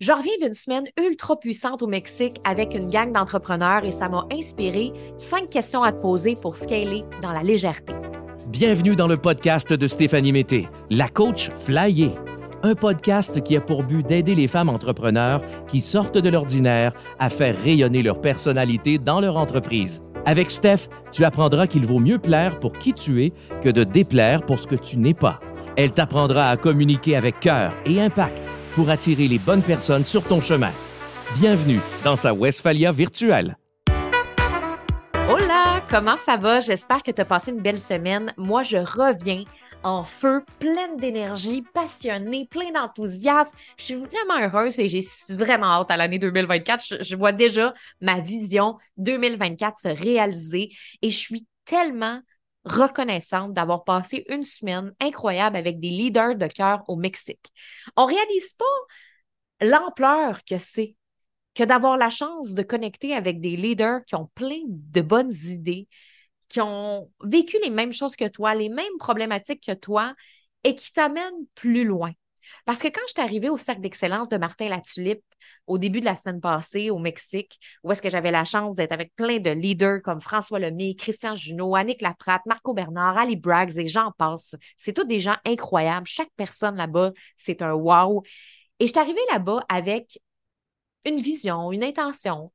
Je reviens d'une semaine ultra puissante au Mexique avec une gang d'entrepreneurs et ça m'a inspiré cinq questions à te poser pour scaler dans la légèreté. Bienvenue dans le podcast de Stéphanie Mété, la coach Flyer. Un podcast qui a pour but d'aider les femmes entrepreneurs qui sortent de l'ordinaire à faire rayonner leur personnalité dans leur entreprise. Avec Steph, tu apprendras qu'il vaut mieux plaire pour qui tu es que de déplaire pour ce que tu n'es pas. Elle t'apprendra à communiquer avec cœur et impact pour attirer les bonnes personnes sur ton chemin. Bienvenue dans sa Westphalia virtuelle. Hola, comment ça va? J'espère que tu as passé une belle semaine. Moi, je reviens en feu, pleine d'énergie, passionnée, plein d'enthousiasme. Je suis vraiment heureuse et j'ai vraiment hâte à l'année 2024. Je, je, vois déjà ma vision 2024 se réaliser et je suis tellement reconnaissante d'avoir passé une semaine incroyable avec des leaders de cœur au Mexique. On réalise pas l'ampleur que c'est que d'avoir la chance de connecter avec des leaders qui ont plein de bonnes idées, qui ont vécu les mêmes choses que toi, les mêmes problématiques que toi et qui t'amènent plus loin. Parce que quand je suis arrivée au Cercle d'excellence de Martin Latulippe au début de la semaine passée au Mexique, où est-ce que j'avais la chance d'être avec plein de leaders comme François Lemay, Christian Junot, Annick Laprate, Marco Bernard, Ali Braggs et j'en passe. C'est tous des gens incroyables. Chaque personne là-bas, c'est un wow. Et je suis là-bas avec une vision, une intention.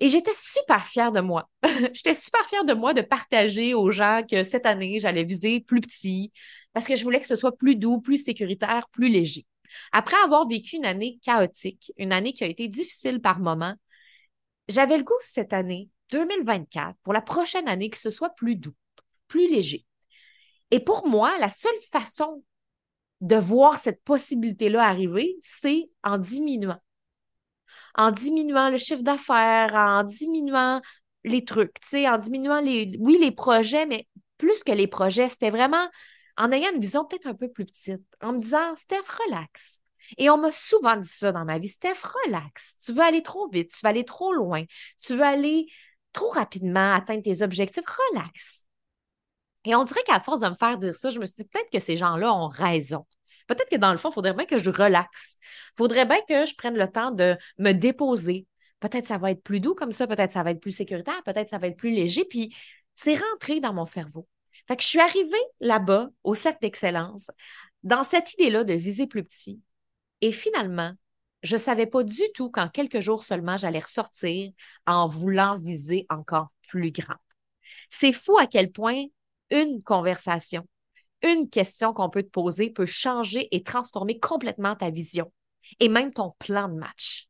Et j'étais super fière de moi. j'étais super fière de moi de partager aux gens que cette année, j'allais viser plus petit, parce que je voulais que ce soit plus doux, plus sécuritaire, plus léger. Après avoir vécu une année chaotique, une année qui a été difficile par moments, j'avais le goût cette année, 2024, pour la prochaine année, que ce soit plus doux, plus léger. Et pour moi, la seule façon de voir cette possibilité-là arriver, c'est en diminuant. En diminuant le chiffre d'affaires, en diminuant les trucs, tu sais, en diminuant les, oui, les projets, mais plus que les projets, c'était vraiment en ayant une vision peut-être un peu plus petite, en me disant, Steph, relax. Et on m'a souvent dit ça dans ma vie, Steph, relax. Tu veux aller trop vite, tu veux aller trop loin, tu veux aller trop rapidement atteindre tes objectifs, relax. Et on dirait qu'à force de me faire dire ça, je me suis dit peut-être que ces gens-là ont raison. Peut-être que dans le fond, il faudrait bien que je relaxe. Il faudrait bien que je prenne le temps de me déposer. Peut-être ça va être plus doux comme ça, peut-être ça va être plus sécuritaire, peut-être ça va être plus léger. Puis c'est rentré dans mon cerveau. Fait que je suis arrivée là-bas, au cercle d'excellence, dans cette idée-là de viser plus petit. Et finalement, je ne savais pas du tout qu'en quelques jours seulement, j'allais ressortir en voulant viser encore plus grand. C'est fou à quel point une conversation, une question qu'on peut te poser peut changer et transformer complètement ta vision et même ton plan de match.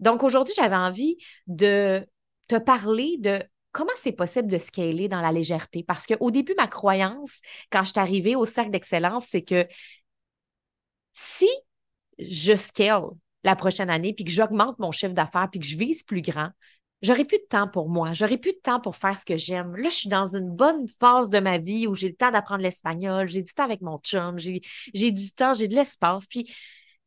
Donc aujourd'hui, j'avais envie de te parler de comment c'est possible de scaler dans la légèreté? Parce qu'au début, ma croyance, quand je suis arrivée au cercle d'excellence, c'est que si je scale la prochaine année, puis que j'augmente mon chiffre d'affaires, puis que je vise plus grand, j'aurai plus de temps pour moi, j'aurai plus de temps pour faire ce que j'aime. Là, je suis dans une bonne phase de ma vie où j'ai le temps d'apprendre l'espagnol, j'ai du temps avec mon chum, j'ai du temps, j'ai de l'espace. Puis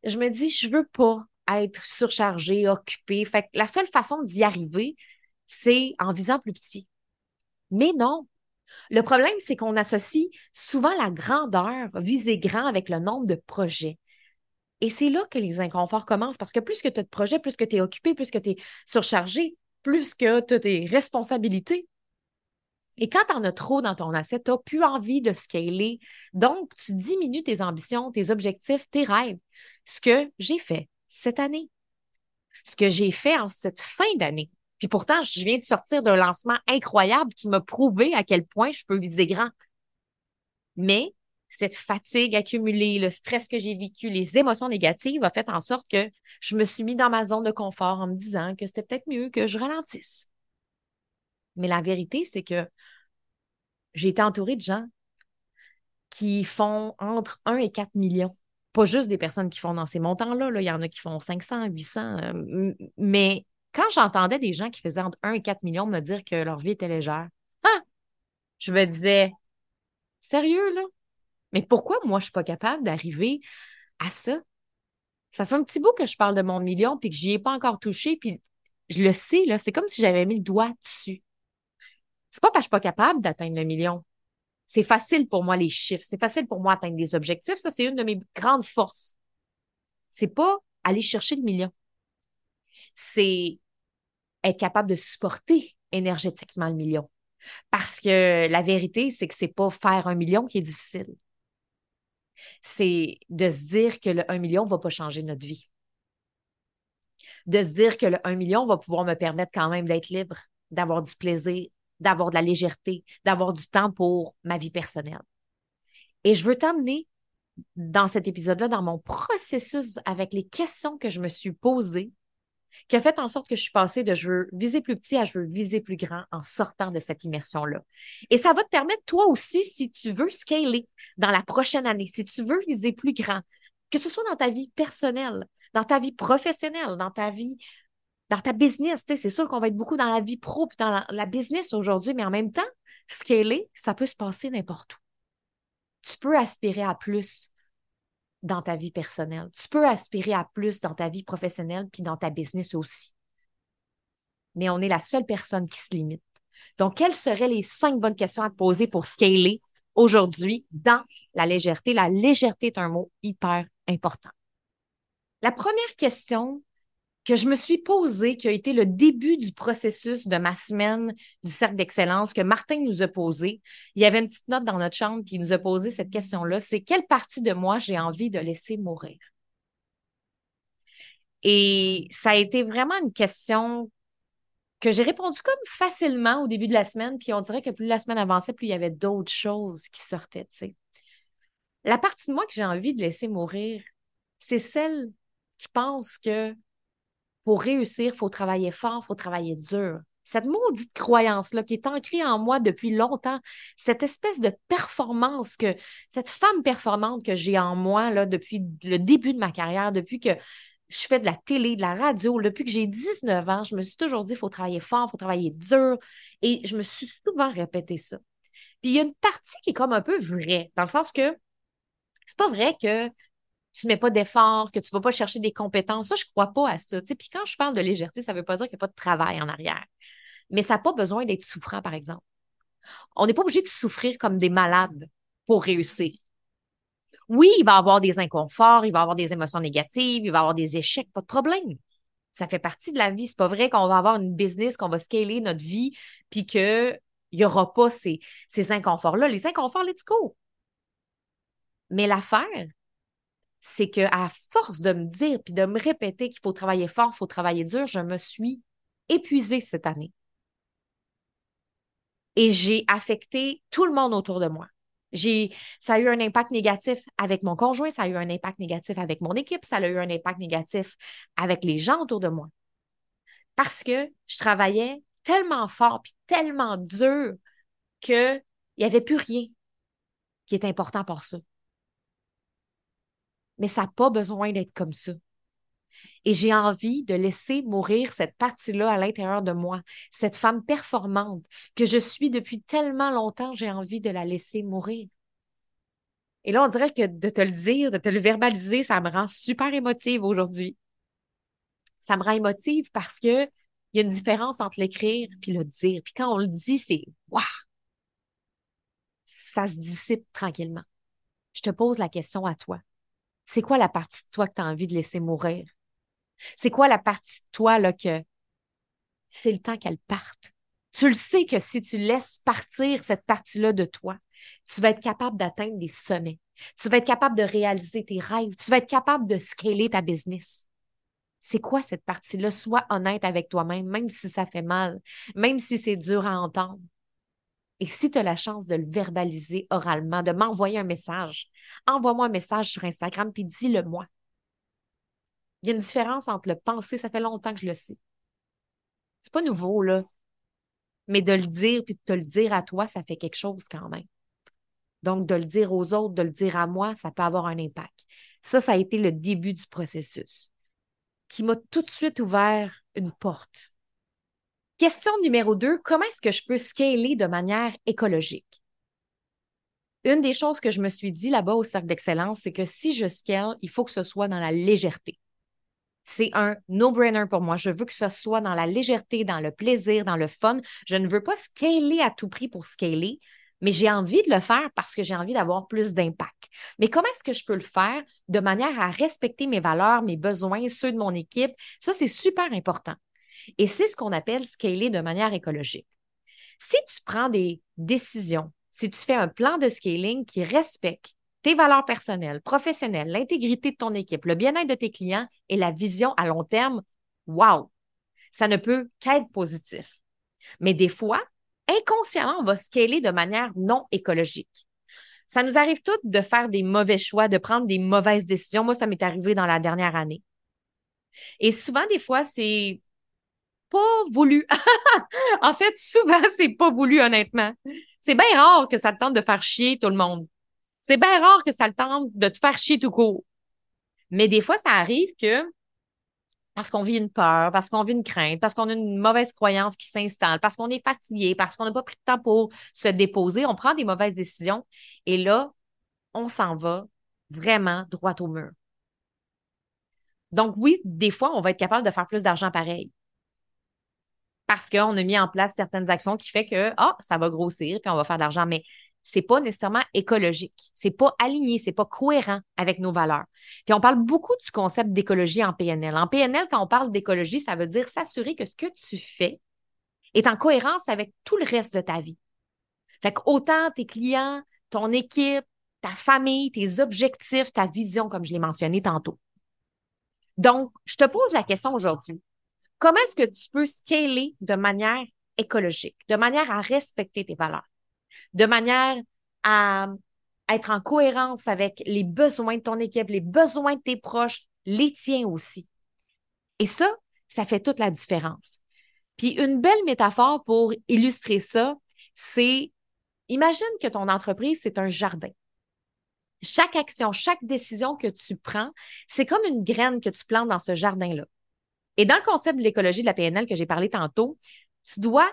je me dis, je veux pas être surchargée, occupée. Fait que la seule façon d'y arriver, c'est en visant plus petit. Mais non. Le problème, c'est qu'on associe souvent la grandeur, viser grand avec le nombre de projets. Et c'est là que les inconforts commencent parce que plus que tu as de projets, plus que tu es occupé, plus que tu es surchargé, plus que tu tes responsabilités. Et quand tu en as trop dans ton asset, tu plus envie de scaler. Donc, tu diminues tes ambitions, tes objectifs, tes rêves. Ce que j'ai fait cette année. Ce que j'ai fait en cette fin d'année. Puis pourtant, je viens de sortir d'un lancement incroyable qui m'a prouvé à quel point je peux viser grand. Mais cette fatigue accumulée, le stress que j'ai vécu, les émotions négatives ont fait en sorte que je me suis mis dans ma zone de confort en me disant que c'était peut-être mieux que je ralentisse. Mais la vérité, c'est que j'ai été entourée de gens qui font entre 1 et 4 millions. Pas juste des personnes qui font dans ces montants-là. Là. Il y en a qui font 500, 800, euh, mais quand j'entendais des gens qui faisaient entre 1 et 4 millions me dire que leur vie était légère, hein? je me disais, sérieux, là? Mais pourquoi moi, je ne suis pas capable d'arriver à ça? Ça fait un petit bout que je parle de mon million puis que je n'y ai pas encore touché, puis je le sais, là, c'est comme si j'avais mis le doigt dessus. C'est pas parce que je suis pas capable d'atteindre le million. C'est facile pour moi, les chiffres. C'est facile pour moi d'atteindre des objectifs. Ça, c'est une de mes grandes forces. C'est pas aller chercher le million. C'est être capable de supporter énergétiquement le million. Parce que la vérité, c'est que c'est pas faire un million qui est difficile. C'est de se dire que le 1 million ne va pas changer notre vie. De se dire que le 1 million va pouvoir me permettre quand même d'être libre, d'avoir du plaisir, d'avoir de la légèreté, d'avoir du temps pour ma vie personnelle. Et je veux t'emmener dans cet épisode-là, dans mon processus avec les questions que je me suis posées qui a fait en sorte que je suis passée de je veux viser plus petit à je veux viser plus grand en sortant de cette immersion-là. Et ça va te permettre, toi aussi, si tu veux scaler dans la prochaine année, si tu veux viser plus grand, que ce soit dans ta vie personnelle, dans ta vie professionnelle, dans ta vie, dans ta business. C'est sûr qu'on va être beaucoup dans la vie pro dans la, la business aujourd'hui, mais en même temps, scaler, ça peut se passer n'importe où. Tu peux aspirer à plus dans ta vie personnelle. Tu peux aspirer à plus dans ta vie professionnelle puis dans ta business aussi. Mais on est la seule personne qui se limite. Donc, quelles seraient les cinq bonnes questions à te poser pour scaler aujourd'hui dans la légèreté? La légèreté est un mot hyper important. La première question, que je me suis posée, qui a été le début du processus de ma semaine du cercle d'excellence que Martin nous a posé. Il y avait une petite note dans notre chambre qui nous a posé cette question-là, c'est quelle partie de moi j'ai envie de laisser mourir? Et ça a été vraiment une question que j'ai répondu comme facilement au début de la semaine, puis on dirait que plus la semaine avançait, plus il y avait d'autres choses qui sortaient. La partie de moi que j'ai envie de laisser mourir, c'est celle qui pense que pour réussir, il faut travailler fort, il faut travailler dur. Cette maudite croyance-là qui est ancrée en moi depuis longtemps, cette espèce de performance que, cette femme performante que j'ai en moi depuis le début de ma carrière, depuis que je fais de la télé, de la radio, depuis que j'ai 19 ans, je me suis toujours dit, il faut travailler fort, il faut travailler dur. Et je me suis souvent répété ça. Puis il y a une partie qui est comme un peu vraie, dans le sens que c'est pas vrai que tu mets pas d'efforts, que tu vas pas chercher des compétences. Ça, je crois pas à ça. Puis quand je parle de légèreté, ça veut pas dire qu'il n'y a pas de travail en arrière. Mais ça n'a pas besoin d'être souffrant, par exemple. On n'est pas obligé de souffrir comme des malades pour réussir. Oui, il va y avoir des inconforts, il va avoir des émotions négatives, il va y avoir des échecs, pas de problème. Ça fait partie de la vie. C'est pas vrai qu'on va avoir une business, qu'on va scaler notre vie, puis qu'il n'y aura pas ces, ces inconforts-là. Les inconforts, let's go. Mais l'affaire, c'est que à force de me dire puis de me répéter qu'il faut travailler fort, il faut travailler dur, je me suis épuisée cette année. Et j'ai affecté tout le monde autour de moi. J'ai, ça a eu un impact négatif avec mon conjoint, ça a eu un impact négatif avec mon équipe, ça a eu un impact négatif avec les gens autour de moi. Parce que je travaillais tellement fort puis tellement dur qu'il n'y avait plus rien qui est important pour ça mais ça n'a pas besoin d'être comme ça. Et j'ai envie de laisser mourir cette partie-là à l'intérieur de moi, cette femme performante que je suis depuis tellement longtemps, j'ai envie de la laisser mourir. Et là, on dirait que de te le dire, de te le verbaliser, ça me rend super émotive aujourd'hui. Ça me rend émotive parce que il y a une différence entre l'écrire et le dire. Puis quand on le dit, c'est waouh! Ça se dissipe tranquillement. Je te pose la question à toi. C'est quoi la partie de toi que tu as envie de laisser mourir? C'est quoi la partie de toi là, que c'est le temps qu'elle parte? Tu le sais que si tu laisses partir cette partie-là de toi, tu vas être capable d'atteindre des sommets. Tu vas être capable de réaliser tes rêves. Tu vas être capable de scaler ta business. C'est quoi cette partie-là? Sois honnête avec toi-même, même si ça fait mal, même si c'est dur à entendre. Et si tu as la chance de le verbaliser oralement, de m'envoyer un message, envoie-moi un message sur Instagram puis dis-le-moi. Il y a une différence entre le penser, ça fait longtemps que je le sais. C'est pas nouveau, là. Mais de le dire puis de te le dire à toi, ça fait quelque chose quand même. Donc, de le dire aux autres, de le dire à moi, ça peut avoir un impact. Ça, ça a été le début du processus qui m'a tout de suite ouvert une porte Question numéro deux, comment est-ce que je peux scaler de manière écologique? Une des choses que je me suis dit là-bas au cercle d'excellence, c'est que si je scale, il faut que ce soit dans la légèreté. C'est un no-brainer pour moi. Je veux que ce soit dans la légèreté, dans le plaisir, dans le fun. Je ne veux pas scaler à tout prix pour scaler. mais j'ai envie de le faire parce que j'ai envie d'avoir plus d'impact. Mais comment est-ce que je peux le faire de manière à respecter mes valeurs, mes besoins, ceux de mon équipe? Ça, c'est super important. Et c'est ce qu'on appelle scaler de manière écologique. Si tu prends des décisions, si tu fais un plan de scaling qui respecte tes valeurs personnelles, professionnelles, l'intégrité de ton équipe, le bien-être de tes clients et la vision à long terme, wow, ça ne peut qu'être positif. Mais des fois, inconsciemment, on va scaler de manière non écologique. Ça nous arrive toutes de faire des mauvais choix, de prendre des mauvaises décisions. Moi, ça m'est arrivé dans la dernière année. Et souvent, des fois, c'est pas voulu. en fait, souvent, c'est pas voulu, honnêtement. C'est bien rare que ça te tente de faire chier tout le monde. C'est bien rare que ça te tente de te faire chier tout court. Mais des fois, ça arrive que parce qu'on vit une peur, parce qu'on vit une crainte, parce qu'on a une mauvaise croyance qui s'installe, parce qu'on est fatigué, parce qu'on n'a pas pris de temps pour se déposer, on prend des mauvaises décisions et là, on s'en va vraiment droit au mur. Donc oui, des fois, on va être capable de faire plus d'argent pareil parce qu'on a mis en place certaines actions qui fait que, ah, ça va grossir, puis on va faire de l'argent, mais c'est pas nécessairement écologique. C'est pas aligné, c'est pas cohérent avec nos valeurs. Puis on parle beaucoup du concept d'écologie en PNL. En PNL, quand on parle d'écologie, ça veut dire s'assurer que ce que tu fais est en cohérence avec tout le reste de ta vie. Fait que autant tes clients, ton équipe, ta famille, tes objectifs, ta vision, comme je l'ai mentionné tantôt. Donc, je te pose la question aujourd'hui. Comment est-ce que tu peux scaler de manière écologique, de manière à respecter tes valeurs, de manière à être en cohérence avec les besoins de ton équipe, les besoins de tes proches, les tiens aussi? Et ça, ça fait toute la différence. Puis une belle métaphore pour illustrer ça, c'est imagine que ton entreprise, c'est un jardin. Chaque action, chaque décision que tu prends, c'est comme une graine que tu plantes dans ce jardin-là. Et dans le concept de l'écologie de la PNL que j'ai parlé tantôt, tu dois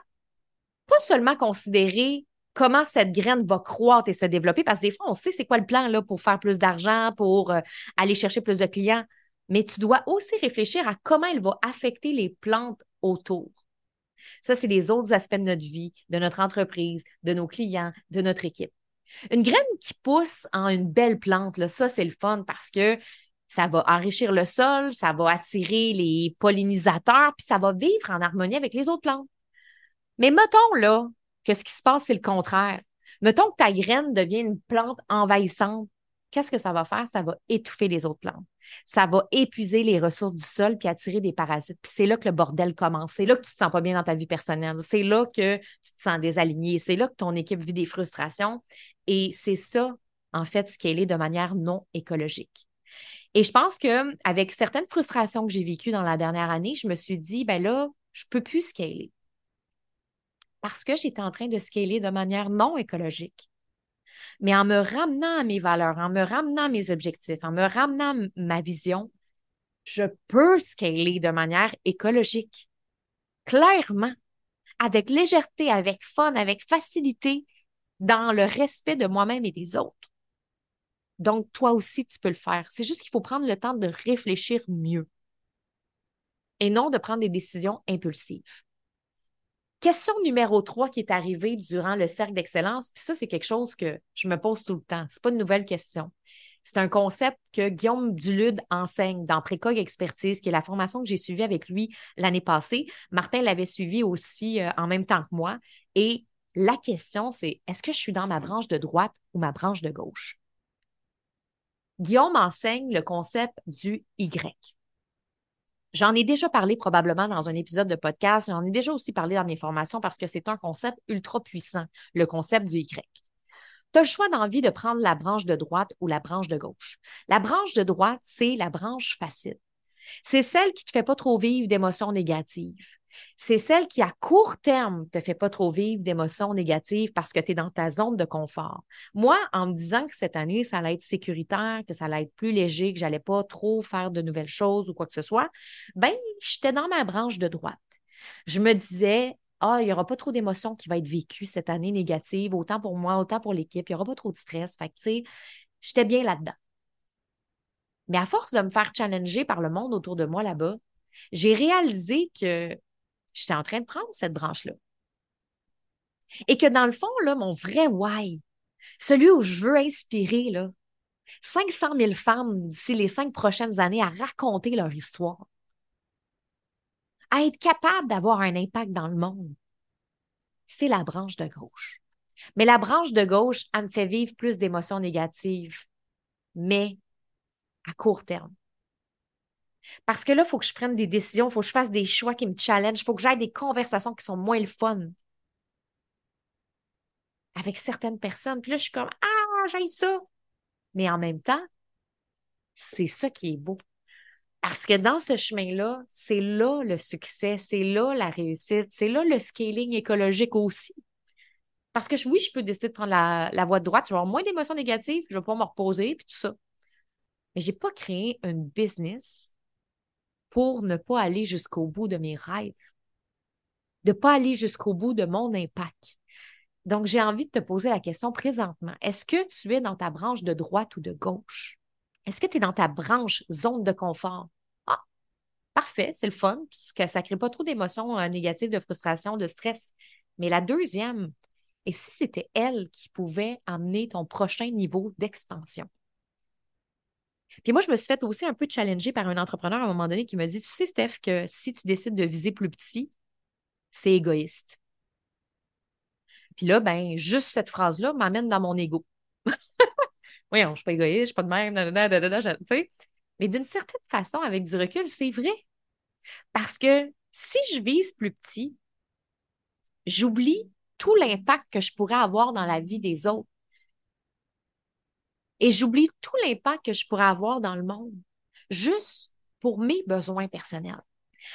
pas seulement considérer comment cette graine va croître et se développer, parce que des fois, on sait c'est quoi le plan là, pour faire plus d'argent, pour euh, aller chercher plus de clients, mais tu dois aussi réfléchir à comment elle va affecter les plantes autour. Ça, c'est les autres aspects de notre vie, de notre entreprise, de nos clients, de notre équipe. Une graine qui pousse en une belle plante, là, ça, c'est le fun parce que ça va enrichir le sol, ça va attirer les pollinisateurs, puis ça va vivre en harmonie avec les autres plantes. Mais mettons là que ce qui se passe, c'est le contraire. Mettons que ta graine devient une plante envahissante. Qu'est-ce que ça va faire? Ça va étouffer les autres plantes. Ça va épuiser les ressources du sol puis attirer des parasites. Puis c'est là que le bordel commence. C'est là que tu te sens pas bien dans ta vie personnelle. C'est là que tu te sens désaligné. C'est là que ton équipe vit des frustrations. Et c'est ça, en fait, ce qu'elle est de manière non écologique. Et je pense que avec certaines frustrations que j'ai vécues dans la dernière année, je me suis dit, ben là, je peux plus scaler. Parce que j'étais en train de scaler de manière non écologique. Mais en me ramenant à mes valeurs, en me ramenant à mes objectifs, en me ramenant à ma vision, je peux scaler de manière écologique. Clairement, avec légèreté, avec fun, avec facilité, dans le respect de moi-même et des autres. Donc, toi aussi, tu peux le faire. C'est juste qu'il faut prendre le temps de réfléchir mieux et non de prendre des décisions impulsives. Question numéro 3 qui est arrivée durant le cercle d'excellence, puis ça, c'est quelque chose que je me pose tout le temps. Ce n'est pas une nouvelle question. C'est un concept que Guillaume Dulude enseigne dans Précog Expertise, qui est la formation que j'ai suivie avec lui l'année passée. Martin l'avait suivi aussi euh, en même temps que moi. Et la question, c'est est-ce que je suis dans ma branche de droite ou ma branche de gauche? Guillaume enseigne le concept du Y. J'en ai déjà parlé probablement dans un épisode de podcast. J'en ai déjà aussi parlé dans mes formations parce que c'est un concept ultra puissant, le concept du Y. Tu as le choix d'envie de prendre la branche de droite ou la branche de gauche. La branche de droite, c'est la branche facile. C'est celle qui ne te fait pas trop vivre d'émotions négatives c'est celle qui, à court terme, te fait pas trop vivre d'émotions négatives parce que tu es dans ta zone de confort. Moi, en me disant que cette année, ça allait être sécuritaire, que ça allait être plus léger, que j'allais pas trop faire de nouvelles choses ou quoi que ce soit, ben, j'étais dans ma branche de droite. Je me disais, ah, il n'y aura pas trop d'émotions qui vont être vécues cette année négatives, autant pour moi, autant pour l'équipe. Il n'y aura pas trop de stress. Fait que, tu sais, j'étais bien là-dedans. Mais à force de me faire challenger par le monde autour de moi là-bas, j'ai réalisé que j'étais en train de prendre cette branche-là. Et que dans le fond, là, mon vrai why, celui où je veux inspirer, là, 500 000 femmes d'ici les cinq prochaines années à raconter leur histoire, à être capable d'avoir un impact dans le monde, c'est la branche de gauche. Mais la branche de gauche, elle me fait vivre plus d'émotions négatives, mais à court terme. Parce que là, il faut que je prenne des décisions, il faut que je fasse des choix qui me challenge, il faut que j'aille des conversations qui sont moins le fun avec certaines personnes. Puis là, je suis comme Ah, j'aille ça. Mais en même temps, c'est ça qui est beau. Parce que dans ce chemin-là, c'est là le succès, c'est là la réussite, c'est là le scaling écologique aussi. Parce que oui, je peux décider de prendre la, voie de droite, je vais avoir moins d'émotions négatives, je vais pouvoir me reposer, puis tout ça. Mais je n'ai pas créé un business pour ne pas aller jusqu'au bout de mes rêves, de ne pas aller jusqu'au bout de mon impact. Donc, j'ai envie de te poser la question présentement. Est-ce que tu es dans ta branche de droite ou de gauche? Est-ce que tu es dans ta branche zone de confort? Ah, parfait, c'est le fun, que ça ne crée pas trop d'émotions euh, négatives, de frustration, de stress. Mais la deuxième, et si c'était elle qui pouvait amener ton prochain niveau d'expansion? Puis moi, je me suis fait aussi un peu challenger par un entrepreneur à un moment donné qui me dit Tu sais, Steph, que si tu décides de viser plus petit, c'est égoïste. Puis là, ben, juste cette phrase-là m'amène dans mon ego. Voyons, je ne suis pas égoïste, je ne suis pas de même, tu sais. Mais d'une certaine façon, avec du recul, c'est vrai. Parce que si je vise plus petit, j'oublie tout l'impact que je pourrais avoir dans la vie des autres. Et j'oublie tout l'impact que je pourrais avoir dans le monde, juste pour mes besoins personnels.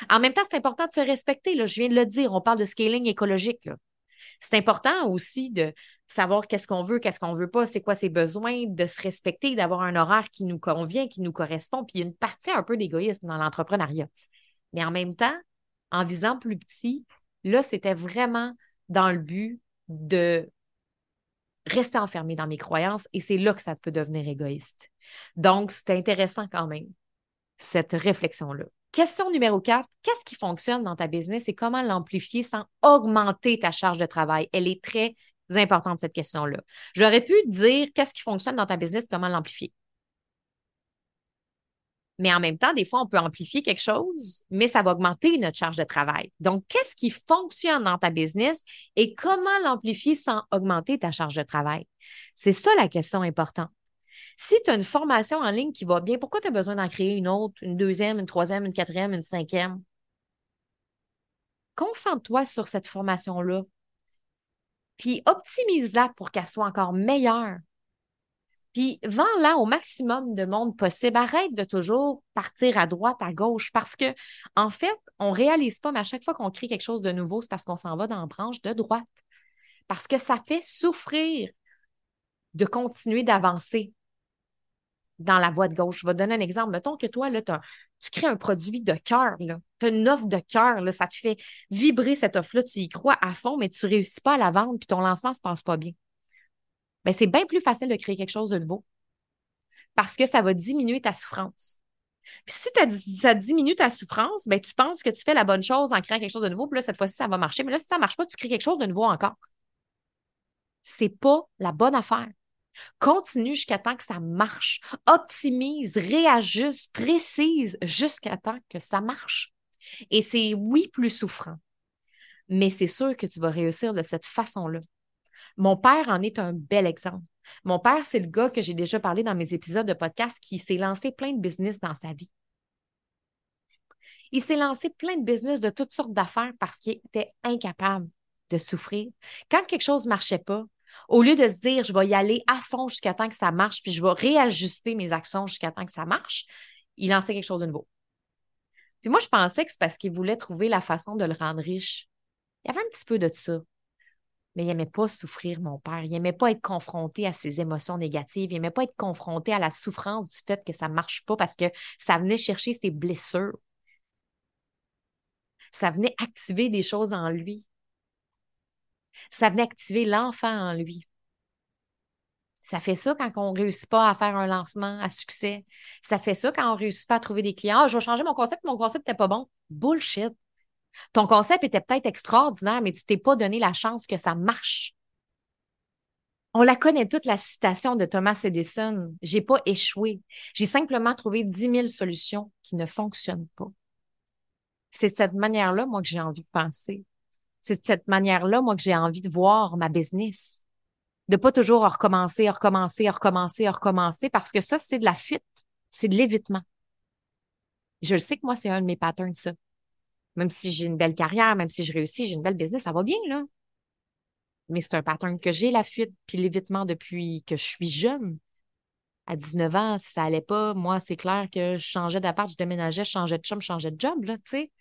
En même temps, c'est important de se respecter. Là. Je viens de le dire, on parle de scaling écologique. C'est important aussi de savoir qu'est-ce qu'on veut, qu'est-ce qu'on veut pas, c'est quoi ses besoins, de se respecter, d'avoir un horaire qui nous convient, qui nous correspond. Puis il y a une partie un peu d'égoïsme dans l'entrepreneuriat. Mais en même temps, en visant plus petit, là, c'était vraiment dans le but de rester enfermé dans mes croyances et c'est là que ça peut devenir égoïste. Donc, c'est intéressant quand même, cette réflexion-là. Question numéro 4, qu'est-ce qui fonctionne dans ta business et comment l'amplifier sans augmenter ta charge de travail? Elle est très importante, cette question-là. J'aurais pu dire qu'est-ce qui fonctionne dans ta business, comment l'amplifier. Mais en même temps, des fois, on peut amplifier quelque chose, mais ça va augmenter notre charge de travail. Donc, qu'est-ce qui fonctionne dans ta business et comment l'amplifier sans augmenter ta charge de travail? C'est ça la question importante. Si tu as une formation en ligne qui va bien, pourquoi tu as besoin d'en créer une autre, une deuxième, une troisième, une quatrième, une cinquième? Concentre-toi sur cette formation-là. Puis optimise-la pour qu'elle soit encore meilleure. Puis vends-la au maximum de monde possible. Arrête de toujours partir à droite, à gauche, parce que, fait, on ne réalise pas, mais à chaque fois qu'on crée quelque chose de nouveau, c'est parce qu'on s'en va dans la branche de droite. Parce que ça fait souffrir de continuer d'avancer dans la voie de gauche. Je vais te donner un exemple. Mettons que toi, là, tu crées un produit de cœur, tu as une offre de cœur, ça te fait vibrer cette offre-là, tu y crois à fond, mais tu ne réussis pas à la vendre, puis ton lancement ne se passe pas bien. Bien, c'est bien plus facile de créer quelque chose de nouveau parce que ça va diminuer ta souffrance. Si ça diminue ta souffrance, ben, tu penses que tu fais la bonne chose en créant quelque chose de nouveau, puis là, cette fois-ci, ça va marcher. Mais là, si ça ne marche pas, tu crées quelque chose de nouveau encore. C'est pas la bonne affaire. Continue jusqu'à temps que ça marche. Optimise, réajuste, précise jusqu'à temps que ça marche. Et c'est oui plus souffrant, mais c'est sûr que tu vas réussir de cette façon-là. Mon père en est un bel exemple. Mon père, c'est le gars que j'ai déjà parlé dans mes épisodes de podcast qui s'est lancé plein de business dans sa vie. Il s'est lancé plein de business de toutes sortes d'affaires parce qu'il était incapable de souffrir. Quand quelque chose ne marchait pas, au lieu de se dire, je vais y aller à fond jusqu'à temps que ça marche, puis je vais réajuster mes actions jusqu'à temps que ça marche, il lançait quelque chose de nouveau. Puis moi, je pensais que c'est parce qu'il voulait trouver la façon de le rendre riche. Il y avait un petit peu de ça. Mais il n'aimait pas souffrir, mon père. Il n'aimait pas être confronté à ses émotions négatives. Il n'aimait pas être confronté à la souffrance du fait que ça ne marche pas parce que ça venait chercher ses blessures. Ça venait activer des choses en lui. Ça venait activer l'enfant en lui. Ça fait ça quand on ne réussit pas à faire un lancement à succès. Ça fait ça quand on ne réussit pas à trouver des clients. Ah, je vais changer mon concept, mon concept n'était pas bon. Bullshit. Ton concept était peut-être extraordinaire, mais tu t'es pas donné la chance que ça marche. On la connaît toute, la citation de Thomas Edison. J'ai pas échoué. J'ai simplement trouvé 10 000 solutions qui ne fonctionnent pas. C'est de cette manière-là, moi, que j'ai envie de penser. C'est de cette manière-là, moi, que j'ai envie de voir ma business. De pas toujours recommencer, recommencer, recommencer, recommencer, parce que ça, c'est de la fuite. C'est de l'évitement. Je le sais que moi, c'est un de mes patterns, ça. Même si j'ai une belle carrière, même si je réussis, j'ai une belle business, ça va bien, là mais c'est un pattern que j'ai, la fuite puis l'évitement depuis que je suis jeune. À 19 ans, si ça allait pas, moi, c'est clair que je changeais d'appart, je déménageais, je changeais de chum, je changeais de job, là, tu sais.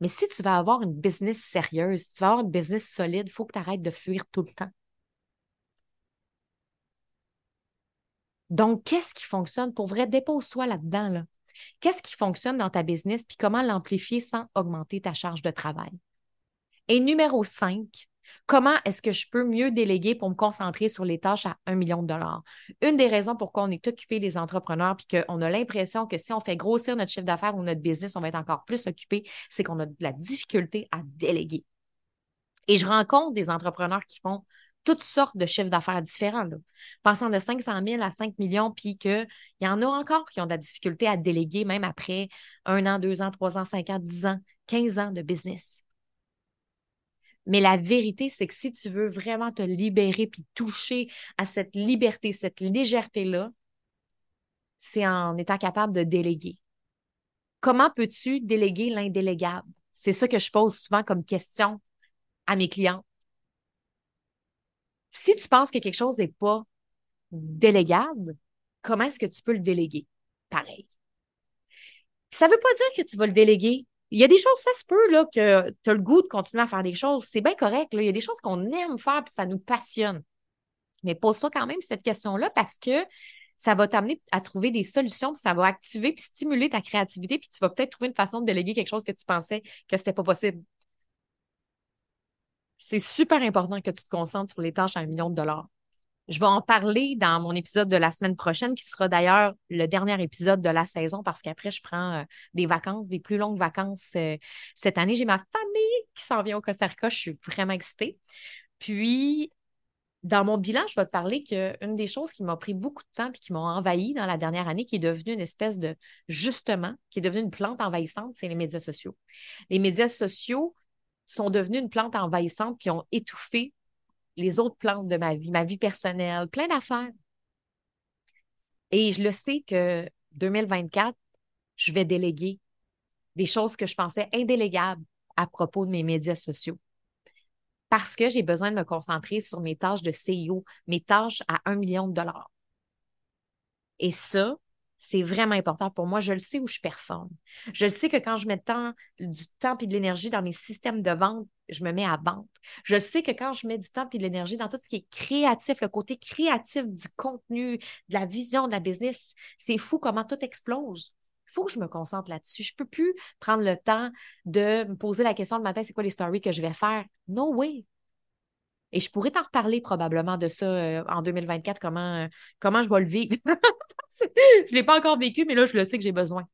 Mais si tu vas avoir une business sérieuse, si tu vas avoir une business solide, il faut que tu arrêtes de fuir tout le temps. Donc, qu'est-ce qui fonctionne? Pour vrai, dépose-toi là-dedans. Là. Qu'est-ce qui fonctionne dans ta business, puis comment l'amplifier sans augmenter ta charge de travail? Et numéro 5, comment est-ce que je peux mieux déléguer pour me concentrer sur les tâches à 1 million de dollars? Une des raisons pourquoi on est occupé les entrepreneurs puis qu'on a l'impression que si on fait grossir notre chiffre d'affaires ou notre business, on va être encore plus occupé, c'est qu'on a de la difficulté à déléguer. Et je rencontre des entrepreneurs qui font toutes sortes de chiffres d'affaires différents, passant de 500 000 à 5 millions, puis qu'il y en a encore qui ont de la difficulté à déléguer, même après un an, deux ans, trois ans, cinq ans, dix ans, quinze ans de business. Mais la vérité, c'est que si tu veux vraiment te libérer puis toucher à cette liberté, cette légèreté-là, c'est en étant capable de déléguer. Comment peux-tu déléguer l'indélégable? C'est ça que je pose souvent comme question à mes clients. Si tu penses que quelque chose n'est pas délégable, comment est-ce que tu peux le déléguer? Pareil. Ça ne veut pas dire que tu vas le déléguer il y a des choses, ça se peut, que tu as le goût de continuer à faire des choses. C'est bien correct. Il y a des choses qu'on aime faire et ça nous passionne. Mais pose-toi quand même cette question-là parce que ça va t'amener à trouver des solutions, puis ça va activer puis stimuler ta créativité, puis tu vas peut-être trouver une façon de déléguer quelque chose que tu pensais que ce n'était pas possible. C'est super important que tu te concentres sur les tâches à un million de dollars. Je vais en parler dans mon épisode de la semaine prochaine, qui sera d'ailleurs le dernier épisode de la saison, parce qu'après, je prends euh, des vacances, des plus longues vacances. Euh, cette année, j'ai ma famille qui s'en vient au Costa Rica. Je suis vraiment excitée. Puis, dans mon bilan, je vais te parler qu'une des choses qui m'a pris beaucoup de temps et qui m'ont envahi dans la dernière année, qui est devenue une espèce de justement, qui est devenue une plante envahissante, c'est les médias sociaux. Les médias sociaux sont devenus une plante envahissante qui ont étouffé les autres plantes de ma vie, ma vie personnelle, plein d'affaires. Et je le sais que 2024, je vais déléguer des choses que je pensais indélégables à propos de mes médias sociaux. Parce que j'ai besoin de me concentrer sur mes tâches de CEO, mes tâches à un million de dollars. Et ça, c'est vraiment important pour moi. Je le sais où je performe. Je le sais que quand je mets temps, du temps et de l'énergie dans mes systèmes de vente, je me mets à vente. Je sais que quand je mets du temps et de l'énergie dans tout ce qui est créatif, le côté créatif du contenu, de la vision de la business, c'est fou comment tout explose. Il faut que je me concentre là-dessus. Je ne peux plus prendre le temps de me poser la question de matin, c'est quoi les stories que je vais faire? No way. Et je pourrais t'en reparler probablement de ça euh, en 2024, comment, euh, comment je vais le vivre. je ne l'ai pas encore vécu, mais là, je le sais que j'ai besoin.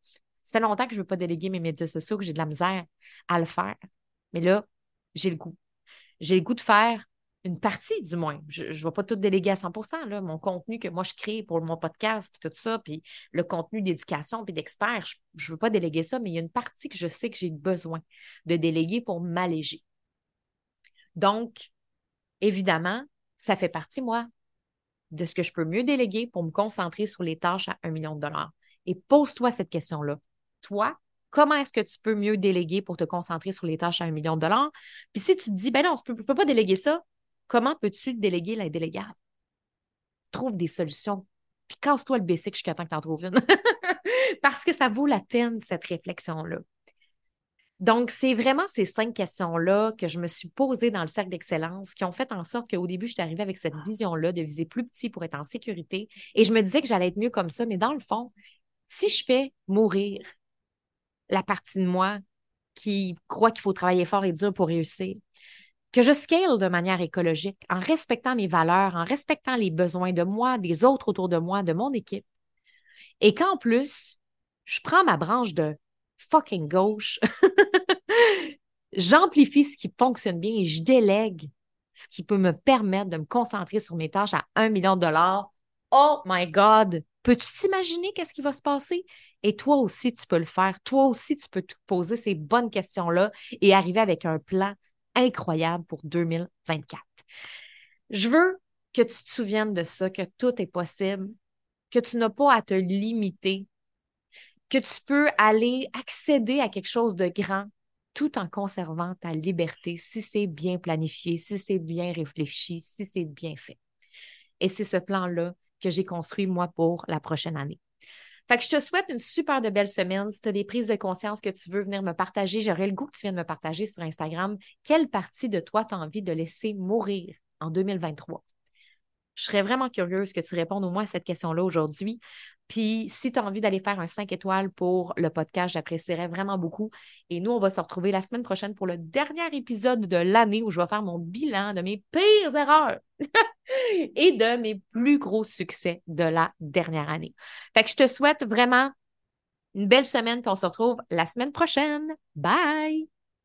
Ça fait longtemps que je ne veux pas déléguer mes médias sociaux, que j'ai de la misère à le faire. Mais là, j'ai le goût. J'ai le goût de faire une partie, du moins. Je ne vais pas tout déléguer à 100 là. Mon contenu que moi, je crée pour mon podcast, tout ça, puis le contenu d'éducation, puis d'expert, je ne veux pas déléguer ça, mais il y a une partie que je sais que j'ai besoin de déléguer pour m'alléger. Donc, évidemment, ça fait partie, moi, de ce que je peux mieux déléguer pour me concentrer sur les tâches à un million de dollars. Et pose-toi cette question-là. Toi, comment est-ce que tu peux mieux déléguer pour te concentrer sur les tâches à un million de dollars? Puis si tu te dis, ben non, je ne peux, pas déléguer ça, comment peux-tu déléguer l'indélégable? Trouve des solutions. Puis casse-toi le basic jusqu'à temps que tu en trouves une. Parce que ça vaut la peine, cette réflexion-là. Donc, c'est vraiment ces cinq questions-là que je me suis posées dans le cercle d'excellence qui ont fait en sorte qu'au début, je suis arrivée avec cette vision-là de viser plus petit pour être en sécurité. Et je me disais que j'allais être mieux comme ça. Mais dans le fond, si je fais mourir la partie de moi qui croit qu'il faut travailler fort et dur pour réussir, que je scale de manière écologique en respectant mes valeurs, en respectant les besoins de moi, des autres autour de moi, de mon équipe, et qu'en plus, je prends ma branche de fucking gauche. J'amplifie ce qui fonctionne bien et je délègue ce qui peut me permettre de me concentrer sur mes tâches à un million de dollars. Oh my God! Peux-tu t'imaginer qu'est-ce qui va se passer? Et toi aussi, tu peux le faire. Toi aussi, tu peux te poser ces bonnes questions-là et arriver avec un plan incroyable pour 2024. Je veux que tu te souviennes de ça, que tout est possible, que tu n'as pas à te limiter, que tu peux aller accéder à quelque chose de grand tout en conservant ta liberté si c'est bien planifié, si c'est bien réfléchi, si c'est bien fait. Et c'est ce plan-là que j'ai construit moi pour la prochaine année. Fait que je te souhaite une super de belle semaine. Si tu as des prises de conscience que tu veux venir me partager, j'aurais le goût que tu viennes me partager sur Instagram quelle partie de toi tu as envie de laisser mourir en 2023. Je serais vraiment curieuse que tu répondes au moins à cette question-là aujourd'hui. Puis, si tu as envie d'aller faire un 5 étoiles pour le podcast, j'apprécierais vraiment beaucoup. Et nous, on va se retrouver la semaine prochaine pour le dernier épisode de l'année où je vais faire mon bilan de mes pires erreurs et de mes plus gros succès de la dernière année. Fait que je te souhaite vraiment une belle semaine, puis on se retrouve la semaine prochaine. Bye!